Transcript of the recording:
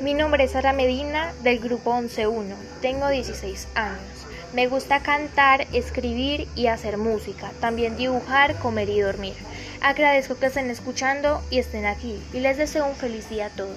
Mi nombre es Sara Medina del grupo 11.1. Tengo 16 años. Me gusta cantar, escribir y hacer música. También dibujar, comer y dormir. Agradezco que estén escuchando y estén aquí. Y les deseo un feliz día a todos.